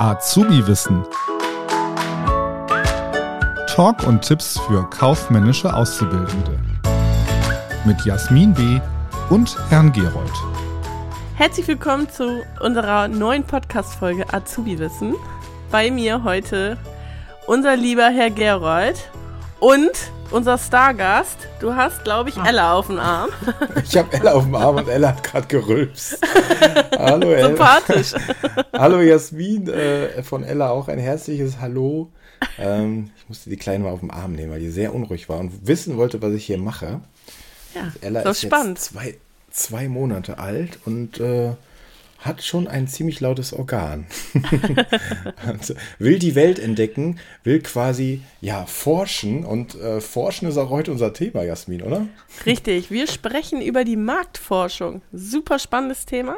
Azubi-Wissen. Talk und Tipps für kaufmännische Auszubildende. Mit Jasmin B. und Herrn Gerold. Herzlich willkommen zu unserer neuen Podcast-Folge Azubi-Wissen. Bei mir heute unser lieber Herr Gerold und unser Stargast. Du hast, glaube ich, ah. Ella auf dem Arm. Ich habe Ella auf dem Arm und Ella hat gerade gerülpst. Hallo Ella. Sympathisch. Hallo Jasmin äh, von Ella auch ein herzliches Hallo. Ähm, ich musste die Kleine mal auf den Arm nehmen, weil die sehr unruhig war und wissen wollte, was ich hier mache. Ja, Ella ist spannend. zwei, zwei Monate alt und äh, hat schon ein ziemlich lautes Organ. also, will die Welt entdecken, will quasi ja forschen und äh, forschen ist auch heute unser Thema, Jasmin, oder? Richtig, wir sprechen über die Marktforschung. Super spannendes Thema.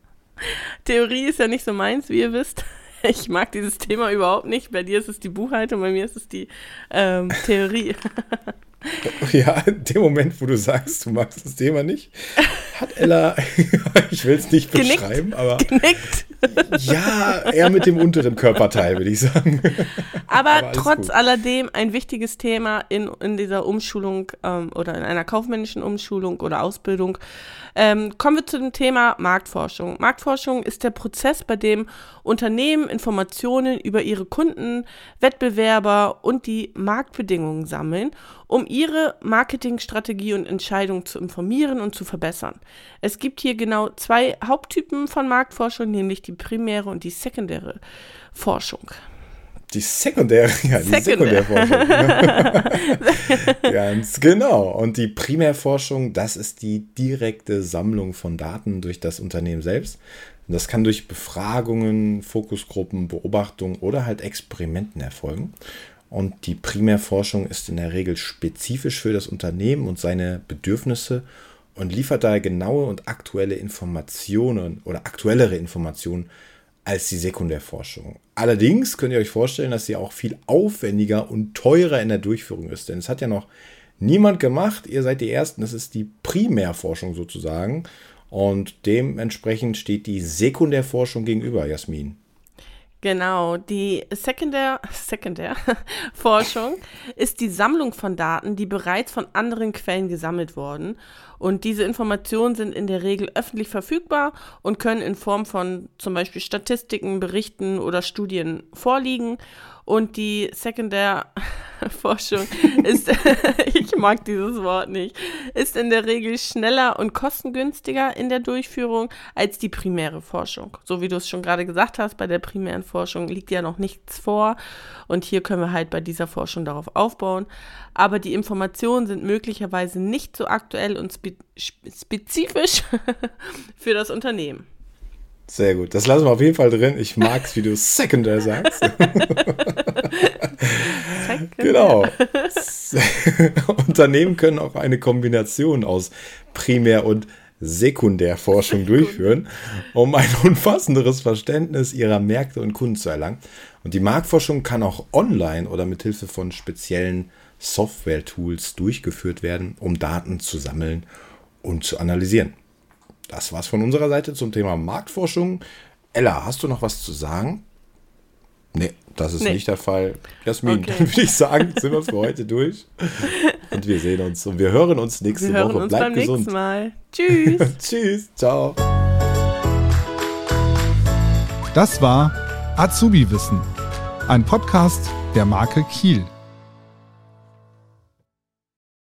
Theorie ist ja nicht so meins, wie ihr wisst. Ich mag dieses Thema überhaupt nicht. Bei dir ist es die Buchhaltung, bei mir ist es die ähm, Theorie. Ja, in dem Moment, wo du sagst, du magst das Thema nicht, hat Ella, ich will es nicht Genickt. beschreiben, aber. Genickt. Ja, eher mit dem unteren Körperteil, würde ich sagen. Aber, aber trotz gut. alledem ein wichtiges Thema in, in dieser Umschulung ähm, oder in einer kaufmännischen Umschulung oder Ausbildung. Ähm, kommen wir zu dem Thema Marktforschung. Marktforschung ist der Prozess, bei dem Unternehmen Informationen über ihre Kunden, Wettbewerber und die Marktbedingungen sammeln, um ihre Marketingstrategie und Entscheidung zu informieren und zu verbessern. Es gibt hier genau zwei Haupttypen von Marktforschung, nämlich die primäre und die sekundäre Forschung. Die sekundäre, ja, die Sekundär. Sekundärforschung. Ganz genau. Und die Primärforschung, das ist die direkte Sammlung von Daten durch das Unternehmen selbst. Und das kann durch Befragungen, Fokusgruppen, Beobachtungen oder halt Experimenten erfolgen. Und die Primärforschung ist in der Regel spezifisch für das Unternehmen und seine Bedürfnisse und liefert daher genaue und aktuelle Informationen oder aktuellere Informationen als die Sekundärforschung. Allerdings könnt ihr euch vorstellen, dass sie auch viel aufwendiger und teurer in der Durchführung ist. Denn es hat ja noch niemand gemacht. Ihr seid die Ersten. Das ist die Primärforschung sozusagen. Und dementsprechend steht die Sekundärforschung gegenüber, Jasmin. Genau, die Sekundär, Sekundärforschung ist die Sammlung von Daten, die bereits von anderen Quellen gesammelt wurden. Und diese Informationen sind in der Regel öffentlich verfügbar und können in Form von zum Beispiel Statistiken, Berichten oder Studien vorliegen. Und die Sekundärforschung ist, ich mag dieses Wort nicht, ist in der Regel schneller und kostengünstiger in der Durchführung als die primäre Forschung. So wie du es schon gerade gesagt hast, bei der primären Forschung liegt ja noch nichts vor. Und hier können wir halt bei dieser Forschung darauf aufbauen. Aber die Informationen sind möglicherweise nicht so aktuell und spe spezifisch für das Unternehmen. Sehr gut. Das lassen wir auf jeden Fall drin. Ich mag es, wie du Secondary sagst. genau. Unternehmen können auch eine Kombination aus Primär- und Sekundärforschung durchführen, um ein umfassenderes Verständnis ihrer Märkte und Kunden zu erlangen. Und die Marktforschung kann auch online oder mit Hilfe von speziellen Software-Tools durchgeführt werden, um Daten zu sammeln und zu analysieren. Das war's von unserer Seite zum Thema Marktforschung. Ella, hast du noch was zu sagen? Nee, das ist nee. nicht der Fall. Jasmin, okay. dann würde ich sagen, sind wir für heute durch. Und wir sehen uns und wir hören uns nächste wir hören Woche. Uns Bleibt beim gesund. nächsten Mal. Tschüss. Tschüss. Ciao. Das war Azubi Wissen, ein Podcast der Marke Kiel.